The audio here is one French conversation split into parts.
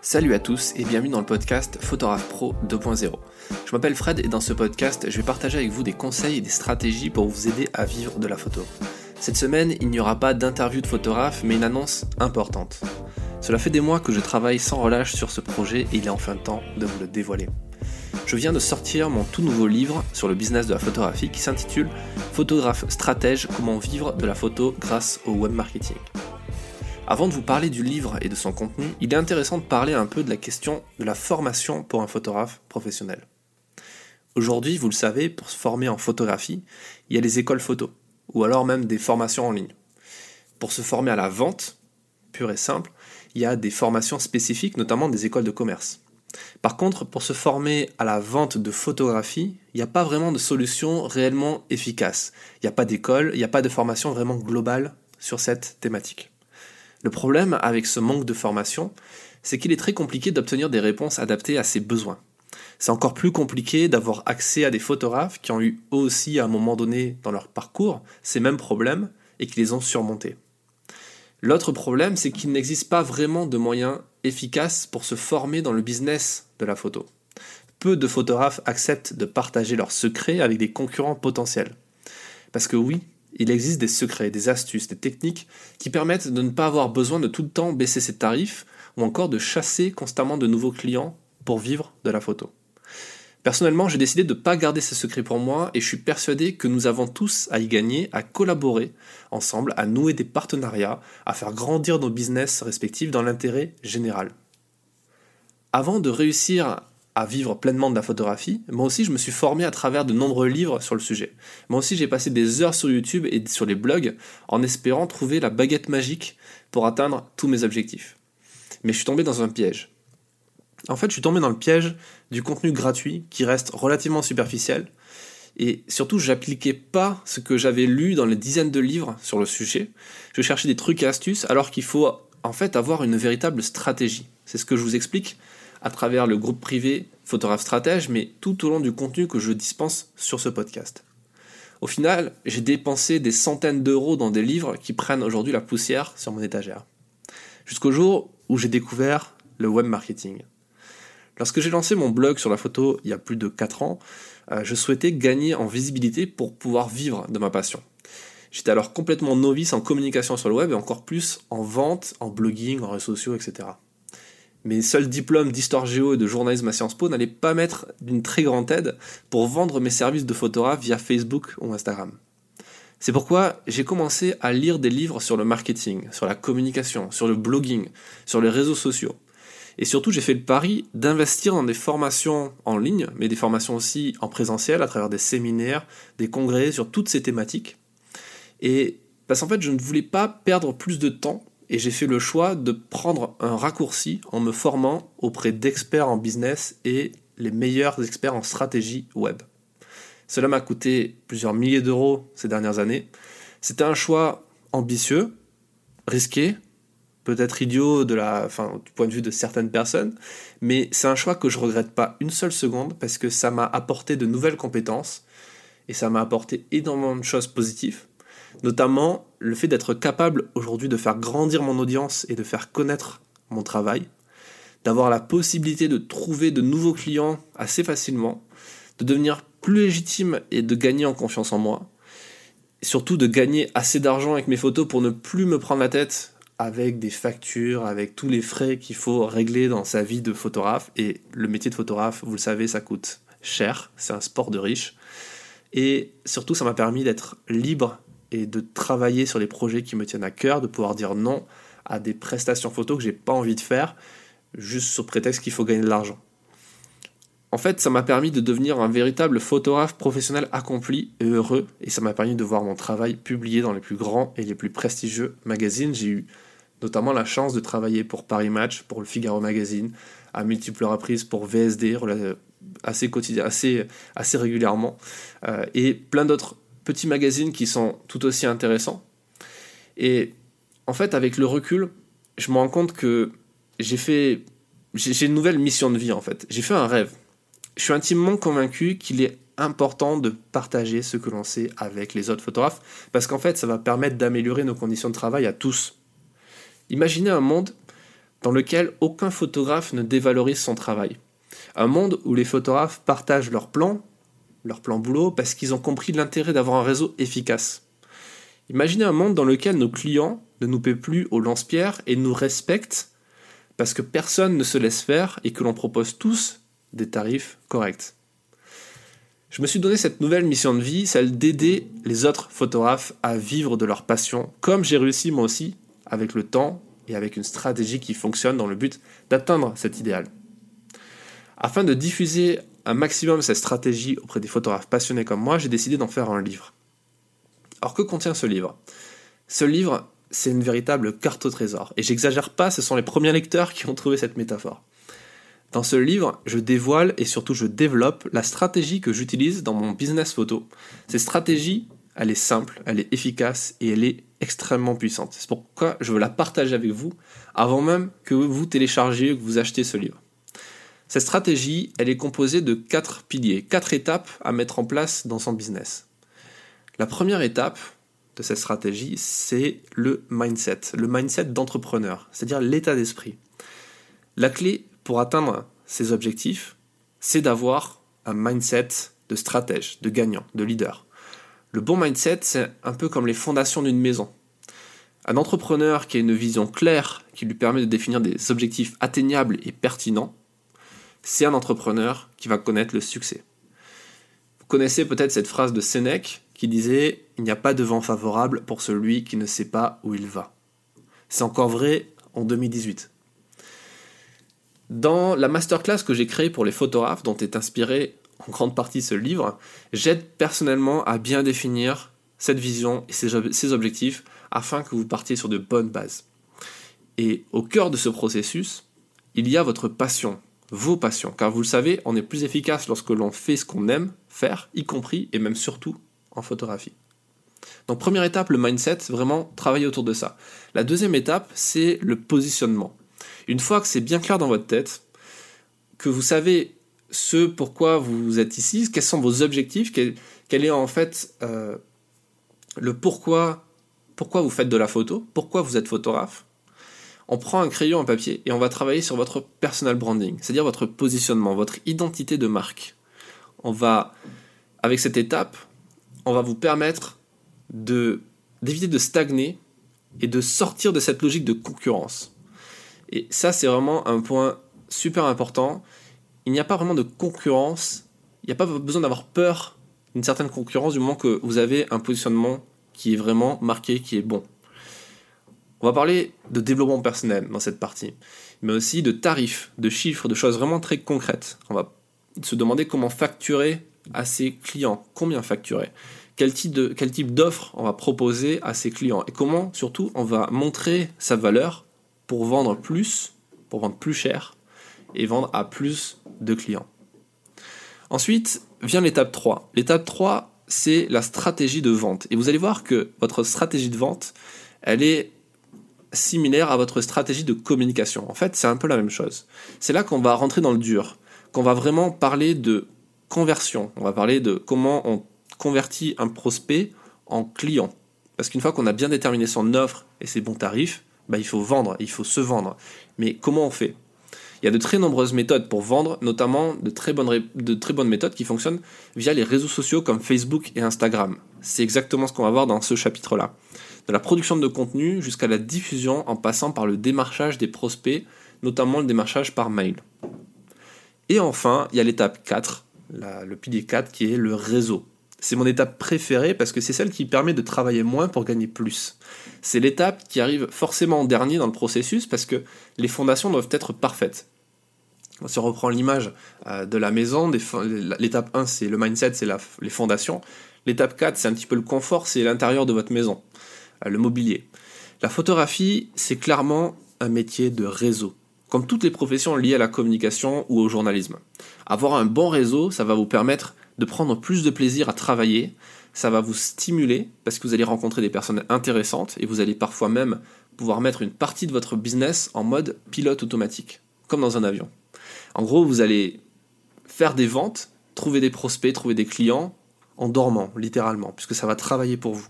Salut à tous et bienvenue dans le podcast Photographe Pro 2.0. Je m'appelle Fred et dans ce podcast, je vais partager avec vous des conseils et des stratégies pour vous aider à vivre de la photo. Cette semaine, il n'y aura pas d'interview de photographe, mais une annonce importante. Cela fait des mois que je travaille sans relâche sur ce projet et il est enfin temps de vous le dévoiler. Je viens de sortir mon tout nouveau livre sur le business de la photographie qui s'intitule Photographe stratège, comment vivre de la photo grâce au web marketing. Avant de vous parler du livre et de son contenu, il est intéressant de parler un peu de la question de la formation pour un photographe professionnel. Aujourd'hui, vous le savez, pour se former en photographie, il y a les écoles photo, ou alors même des formations en ligne. Pour se former à la vente, pure et simple, il y a des formations spécifiques, notamment des écoles de commerce. Par contre, pour se former à la vente de photographie, il n'y a pas vraiment de solution réellement efficace. Il n'y a pas d'école, il n'y a pas de formation vraiment globale sur cette thématique. Le problème avec ce manque de formation, c'est qu'il est très compliqué d'obtenir des réponses adaptées à ses besoins. C'est encore plus compliqué d'avoir accès à des photographes qui ont eu aussi à un moment donné dans leur parcours ces mêmes problèmes et qui les ont surmontés. L'autre problème, c'est qu'il n'existe pas vraiment de moyens efficaces pour se former dans le business de la photo. Peu de photographes acceptent de partager leurs secrets avec des concurrents potentiels. Parce que oui, il existe des secrets, des astuces, des techniques qui permettent de ne pas avoir besoin de tout le temps baisser ses tarifs ou encore de chasser constamment de nouveaux clients pour vivre de la photo. Personnellement, j'ai décidé de ne pas garder ces secrets pour moi et je suis persuadé que nous avons tous à y gagner, à collaborer ensemble, à nouer des partenariats, à faire grandir nos business respectifs dans l'intérêt général. Avant de réussir à vivre pleinement de la photographie, moi aussi je me suis formé à travers de nombreux livres sur le sujet. Moi aussi j'ai passé des heures sur YouTube et sur les blogs en espérant trouver la baguette magique pour atteindre tous mes objectifs. Mais je suis tombé dans un piège. En fait, je suis tombé dans le piège du contenu gratuit qui reste relativement superficiel et surtout j'appliquais pas ce que j'avais lu dans les dizaines de livres sur le sujet. Je cherchais des trucs et astuces alors qu'il faut en fait avoir une véritable stratégie. C'est ce que je vous explique à travers le groupe privé Photographe Stratège, mais tout au long du contenu que je dispense sur ce podcast. Au final, j'ai dépensé des centaines d'euros dans des livres qui prennent aujourd'hui la poussière sur mon étagère. Jusqu'au jour où j'ai découvert le web marketing. Lorsque j'ai lancé mon blog sur la photo il y a plus de 4 ans, euh, je souhaitais gagner en visibilité pour pouvoir vivre de ma passion. J'étais alors complètement novice en communication sur le web et encore plus en vente, en blogging, en réseaux sociaux, etc mes seuls diplômes d'histoire géo et de journalisme à Sciences Po n'allaient pas mettre d'une très grande aide pour vendre mes services de photographe via Facebook ou Instagram. C'est pourquoi j'ai commencé à lire des livres sur le marketing, sur la communication, sur le blogging, sur les réseaux sociaux. Et surtout, j'ai fait le pari d'investir dans des formations en ligne, mais des formations aussi en présentiel, à travers des séminaires, des congrès sur toutes ces thématiques. Et parce qu'en fait, je ne voulais pas perdre plus de temps et j'ai fait le choix de prendre un raccourci en me formant auprès d'experts en business et les meilleurs experts en stratégie web. Cela m'a coûté plusieurs milliers d'euros ces dernières années. C'était un choix ambitieux, risqué, peut-être idiot de la, enfin, du point de vue de certaines personnes, mais c'est un choix que je regrette pas une seule seconde parce que ça m'a apporté de nouvelles compétences et ça m'a apporté énormément de choses positives notamment le fait d'être capable aujourd'hui de faire grandir mon audience et de faire connaître mon travail, d'avoir la possibilité de trouver de nouveaux clients assez facilement, de devenir plus légitime et de gagner en confiance en moi, surtout de gagner assez d'argent avec mes photos pour ne plus me prendre la tête avec des factures, avec tous les frais qu'il faut régler dans sa vie de photographe. Et le métier de photographe, vous le savez, ça coûte cher, c'est un sport de riche. Et surtout, ça m'a permis d'être libre et de travailler sur les projets qui me tiennent à cœur, de pouvoir dire non à des prestations photos que j'ai pas envie de faire, juste sous prétexte qu'il faut gagner de l'argent. En fait, ça m'a permis de devenir un véritable photographe professionnel accompli et heureux, et ça m'a permis de voir mon travail publié dans les plus grands et les plus prestigieux magazines. J'ai eu notamment la chance de travailler pour Paris Match, pour le Figaro Magazine, à multiples reprises pour VSD, assez assez, assez régulièrement, euh, et plein d'autres petits magazines qui sont tout aussi intéressants. Et en fait, avec le recul, je me rends compte que j'ai fait. J'ai une nouvelle mission de vie en fait. J'ai fait un rêve. Je suis intimement convaincu qu'il est important de partager ce que l'on sait avec les autres photographes parce qu'en fait, ça va permettre d'améliorer nos conditions de travail à tous. Imaginez un monde dans lequel aucun photographe ne dévalorise son travail. Un monde où les photographes partagent leurs plans, leur plan boulot, parce qu'ils ont compris l'intérêt d'avoir un réseau efficace. Imaginez un monde dans lequel nos clients ne nous paient plus au lance-pierre et nous respectent parce que personne ne se laisse faire et que l'on propose tous des tarifs corrects. Je me suis donné cette nouvelle mission de vie, celle d'aider les autres photographes à vivre de leur passion, comme j'ai réussi moi aussi, avec le temps et avec une stratégie qui fonctionne dans le but d'atteindre cet idéal. Afin de diffuser un maximum cette stratégie auprès des photographes passionnés comme moi, j'ai décidé d'en faire un livre. Alors que contient ce livre? Ce livre, c'est une véritable carte au trésor. Et j'exagère pas, ce sont les premiers lecteurs qui ont trouvé cette métaphore. Dans ce livre, je dévoile et surtout je développe la stratégie que j'utilise dans mon business photo. Cette stratégie, elle est simple, elle est efficace et elle est extrêmement puissante. C'est pourquoi je veux la partager avec vous avant même que vous téléchargiez, que vous achetez ce livre. Cette stratégie, elle est composée de quatre piliers, quatre étapes à mettre en place dans son business. La première étape, de cette stratégie, c'est le mindset, le mindset d'entrepreneur, c'est-à-dire l'état d'esprit. La clé pour atteindre ces objectifs, c'est d'avoir un mindset de stratège, de gagnant, de leader. Le bon mindset, c'est un peu comme les fondations d'une maison. Un entrepreneur qui a une vision claire, qui lui permet de définir des objectifs atteignables et pertinents, c'est un entrepreneur qui va connaître le succès. Vous connaissez peut-être cette phrase de Sénèque qui disait Il n'y a pas de vent favorable pour celui qui ne sait pas où il va. C'est encore vrai en 2018. Dans la masterclass que j'ai créée pour les photographes, dont est inspiré en grande partie ce livre, j'aide personnellement à bien définir cette vision et ses objectifs afin que vous partiez sur de bonnes bases. Et au cœur de ce processus, il y a votre passion, vos passions, car vous le savez, on est plus efficace lorsque l'on fait ce qu'on aime faire, y compris et même surtout en photographie. Donc première étape, le mindset, vraiment travailler autour de ça. La deuxième étape, c'est le positionnement. Une fois que c'est bien clair dans votre tête, que vous savez ce pourquoi vous êtes ici, quels sont vos objectifs, quel, est en fait euh, le pourquoi, pourquoi vous faites de la photo, pourquoi vous êtes photographe, on prend un crayon, un papier et on va travailler sur votre personal branding, c'est-à-dire votre positionnement, votre identité de marque. On va, avec cette étape, on va vous permettre d'éviter de stagner et de sortir de cette logique de concurrence. Et ça, c'est vraiment un point super important. Il n'y a pas vraiment de concurrence. Il n'y a pas besoin d'avoir peur d'une certaine concurrence du moment que vous avez un positionnement qui est vraiment marqué, qui est bon. On va parler de développement personnel dans cette partie, mais aussi de tarifs, de chiffres, de choses vraiment très concrètes. On va se demander comment facturer à ses clients, combien facturer, quel type de quel type d'offre on va proposer à ses clients? Et comment surtout on va montrer sa valeur pour vendre plus, pour vendre plus cher et vendre à plus de clients. Ensuite vient l'étape 3. L'étape 3, c'est la stratégie de vente. Et vous allez voir que votre stratégie de vente, elle est similaire à votre stratégie de communication. En fait, c'est un peu la même chose. C'est là qu'on va rentrer dans le dur, qu'on va vraiment parler de conversion. On va parler de comment on convertit un prospect en client. Parce qu'une fois qu'on a bien déterminé son offre et ses bons tarifs, bah, il faut vendre, il faut se vendre. Mais comment on fait? Il y a de très nombreuses méthodes pour vendre, notamment de très, bonnes, de très bonnes méthodes qui fonctionnent via les réseaux sociaux comme Facebook et Instagram. C'est exactement ce qu'on va voir dans ce chapitre-là de la production de contenu jusqu'à la diffusion en passant par le démarchage des prospects, notamment le démarchage par mail. Et enfin, il y a l'étape 4, le pilier 4 qui est le réseau. C'est mon étape préférée parce que c'est celle qui permet de travailler moins pour gagner plus. C'est l'étape qui arrive forcément en dernier dans le processus parce que les fondations doivent être parfaites. Si on reprend l'image euh, de la maison, l'étape 1 c'est le mindset, c'est les fondations. L'étape 4 c'est un petit peu le confort, c'est l'intérieur de votre maison. Euh, le mobilier. La photographie, c'est clairement un métier de réseau, comme toutes les professions liées à la communication ou au journalisme. Avoir un bon réseau, ça va vous permettre de prendre plus de plaisir à travailler, ça va vous stimuler parce que vous allez rencontrer des personnes intéressantes et vous allez parfois même pouvoir mettre une partie de votre business en mode pilote automatique, comme dans un avion. En gros, vous allez faire des ventes, trouver des prospects, trouver des clients en dormant, littéralement, puisque ça va travailler pour vous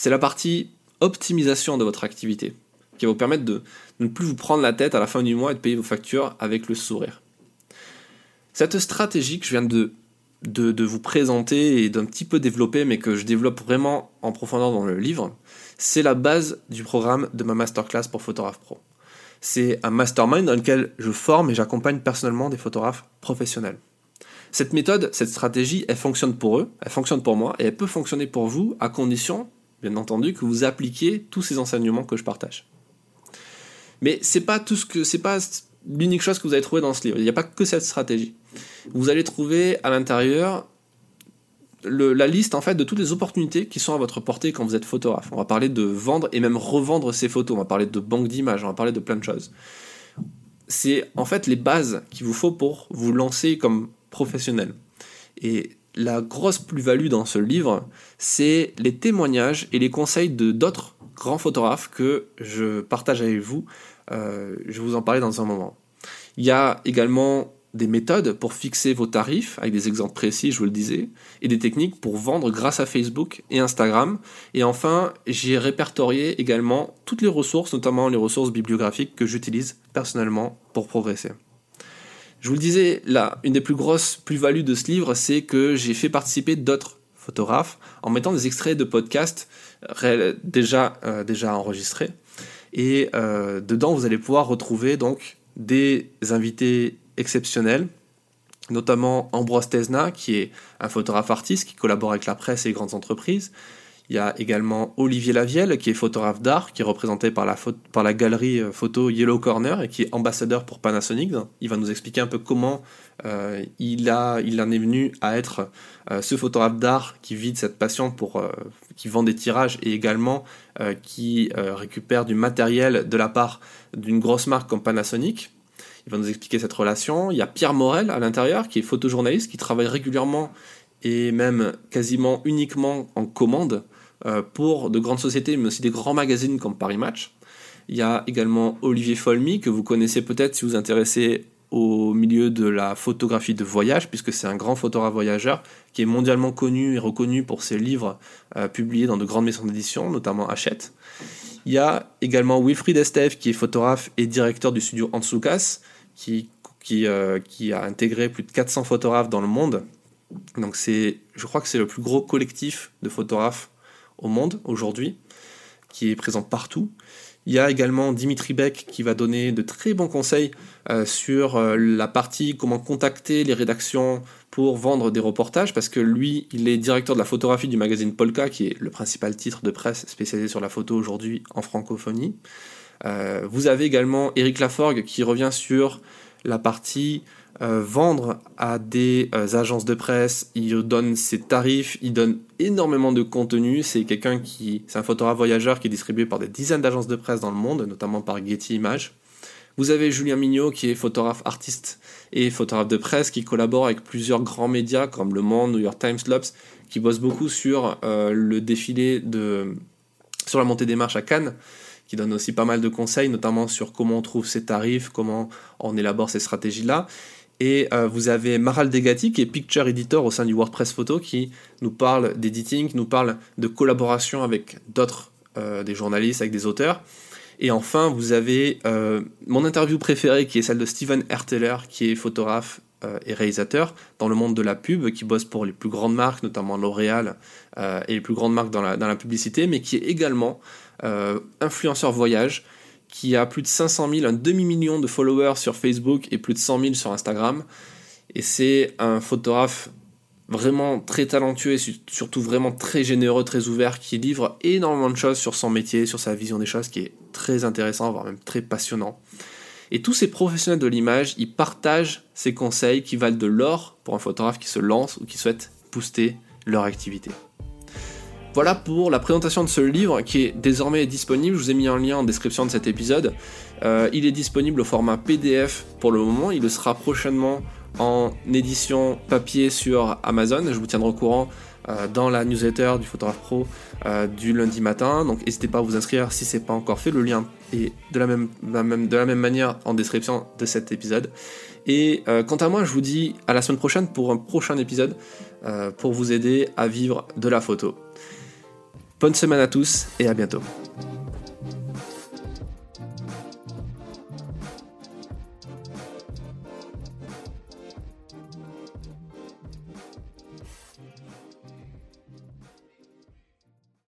c'est la partie optimisation de votre activité. qui va vous permettre de, ne plus vous prendre la tête à la fin du mois et de payer vos factures avec le sourire. Cette stratégie que je viens de, vous présenter et d'un petit peu développer, mais que je développe vraiment en profondeur dans le livre, c'est la base du programme de ma masterclass pour Photographe Pro. C'est un mastermind dans lequel je forme et j'accompagne personnellement des photographes professionnels. Cette méthode, cette stratégie, elle fonctionne pour eux, elle fonctionne pour moi et elle peut fonctionner pour vous à condition, bien entendu, que vous appliquiez tous ces enseignements que je partage. Mais c'est pas tout ce que c'est pas l'unique chose que vous allez trouver dans ce livre. Il n'y a pas que cette stratégie. Vous allez trouver à l'intérieur la liste en fait de toutes les opportunités qui sont à votre portée quand vous êtes photographe. On va parler de vendre et même revendre ces photos. On va parler de banque d'images. On va parler de plein de choses. C'est en fait les bases qu'il vous faut pour vous lancer comme professionnel. Et la grosse plus-value dans ce livre, c'est les témoignages et les conseils de d'autres grands photographes que je partage avec vous. Euh, je vais vous en parler dans un moment. Il y a également des méthodes pour fixer vos tarifs, avec des exemples précis, je vous le disais, et des techniques pour vendre grâce à Facebook et Instagram. Et enfin, j'ai répertorié également toutes les ressources, notamment les ressources bibliographiques que j'utilise personnellement pour progresser. Je vous le disais, là, une des plus grosses plus-values de ce livre, c'est que j'ai fait participer d'autres photographes en mettant des extraits de podcasts déjà, euh, déjà enregistrés. Et euh, dedans, vous allez pouvoir retrouver donc des invités exceptionnels, notamment Ambroise Tesna, qui est un photographe artiste qui collabore avec la presse et les grandes entreprises, il y a également Olivier Lavielle, qui est photographe d'art, qui est représenté par la, par la galerie euh, photo Yellow Corner et qui est ambassadeur pour Panasonic. Il va nous expliquer un peu comment euh, il, a, il en est venu à être euh, ce photographe d'art qui vit de cette passion pour, qui vend des tirages et également qui récupère du matériel de la part d'une grosse marque comme Panasonic. Il va nous expliquer cette relation. Il y a Pierre Morel à l'intérieur, qui est photojournaliste, qui travaille régulièrement et même quasiment uniquement en commande pour de grandes sociétés, mais aussi des grands magazines comme Paris Match. Il y a également Olivier Folmy, que vous connaissez peut-être si vous vous intéressez au milieu de la photographie de voyage, puisque c'est un grand photographe voyageur qui est mondialement connu et reconnu pour ses livres euh, publiés dans de grandes maisons d'édition, notamment Hachette. Il y a également Wilfried Estève, qui est photographe et directeur du studio Hans Lucas, qui, euh, qui a intégré plus de 400 photographes dans le monde. Donc je crois que c'est le plus gros collectif de photographes au monde aujourd'hui, qui est présent partout. Il y a également Dimitri Beck qui va donner de très bons conseils euh, sur euh, la partie comment contacter les rédactions pour vendre des reportages, parce que lui, il est directeur de la photographie du magazine Polka, qui est le principal titre de presse spécialisé sur la photo aujourd'hui en francophonie. Euh, vous avez également Eric Laforgue qui revient sur la partie euh, vendre à des euh, agences de presse, il donne ses tarifs, il donne énormément de contenu. C'est quelqu'un qui, c'est un photographe voyageur qui est distribué par des dizaines d'agences de presse dans le monde, notamment par Getty Images. Vous avez Julien Mignot qui est photographe artiste et photographe de presse qui collabore avec plusieurs grands médias comme Le Monde, New York Times, Lobs, qui bosse beaucoup sur euh, le défilé de, sur la montée des marches à Cannes qui donne aussi pas mal de conseils, notamment sur comment on trouve ses tarifs, comment on élabore ces stratégies-là. Et euh, vous avez Maral Degati, qui est Picture Editor au sein du WordPress Photo, qui nous parle d'editing, qui nous parle de collaboration avec d'autres, euh, des journalistes, avec des auteurs. Et enfin, vous avez euh, mon interview préférée, qui est celle de Steven Herteler, qui est photographe et réalisateur dans le monde de la pub, qui bosse pour les plus grandes marques, notamment L'Oréal, et les plus grandes marques dans la, dans la publicité, mais qui est également influenceur voyage, qui a plus de 500 000, un demi-million de followers sur Facebook et plus de 100 000 sur Instagram. Et c'est un photographe vraiment très talentueux et surtout vraiment très généreux, très ouvert, qui livre énormément de choses sur son métier, sur sa vision des choses, qui est très intéressant, voire même très passionnant. Et tous ces professionnels de l'image, ils partagent ces conseils qui valent de l'or pour un photographe qui se lance ou qui souhaite booster leur activité. Voilà pour la présentation de ce livre qui est désormais disponible. Je vous ai mis un lien en description de cet épisode. Euh, il est disponible au format PDF pour le moment. Il le sera prochainement en édition papier sur Amazon. Je vous tiendrai au courant euh, dans la newsletter du Photographe Pro euh, du lundi matin. Donc n'hésitez pas à vous inscrire si ce n'est pas encore fait. Le lien est de la même, de la même manière en description de cet épisode. Et quant à moi, je vous dis à la semaine prochaine pour un prochain épisode pour vous aider à vivre de la photo. Bonne semaine à tous et à bientôt.